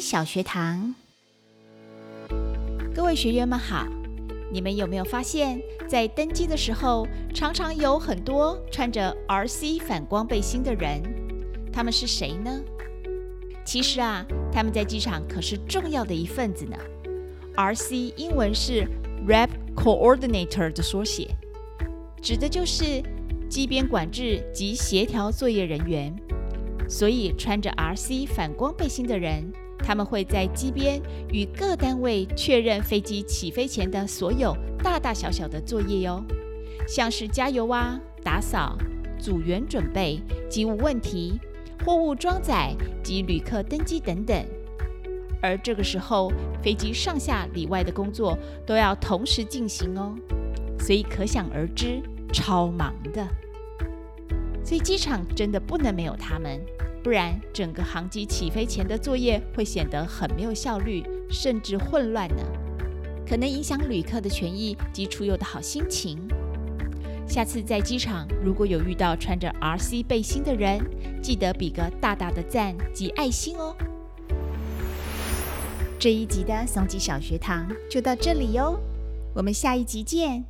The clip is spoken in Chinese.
小学堂，各位学员们好！你们有没有发现，在登机的时候，常常有很多穿着 RC 反光背心的人？他们是谁呢？其实啊，他们在机场可是重要的一份子呢。RC 英文是 Rep Coordinator 的缩写，指的就是机边管制及协调作业人员。所以，穿着 RC 反光背心的人，他们会在机边与各单位确认飞机起飞前的所有大大小小的作业哟，像是加油啊、打扫、组员准备、机务问题、货物装载及旅客登机等等。而这个时候，飞机上下里外的工作都要同时进行哦，所以可想而知，超忙的。所以机场真的不能没有他们。不然，整个航机起飞前的作业会显得很没有效率，甚至混乱呢，可能影响旅客的权益及出游的好心情。下次在机场如果有遇到穿着 RC 背心的人，记得比个大大的赞及爱心哦。这一集的松吉小学堂就到这里哟，我们下一集见。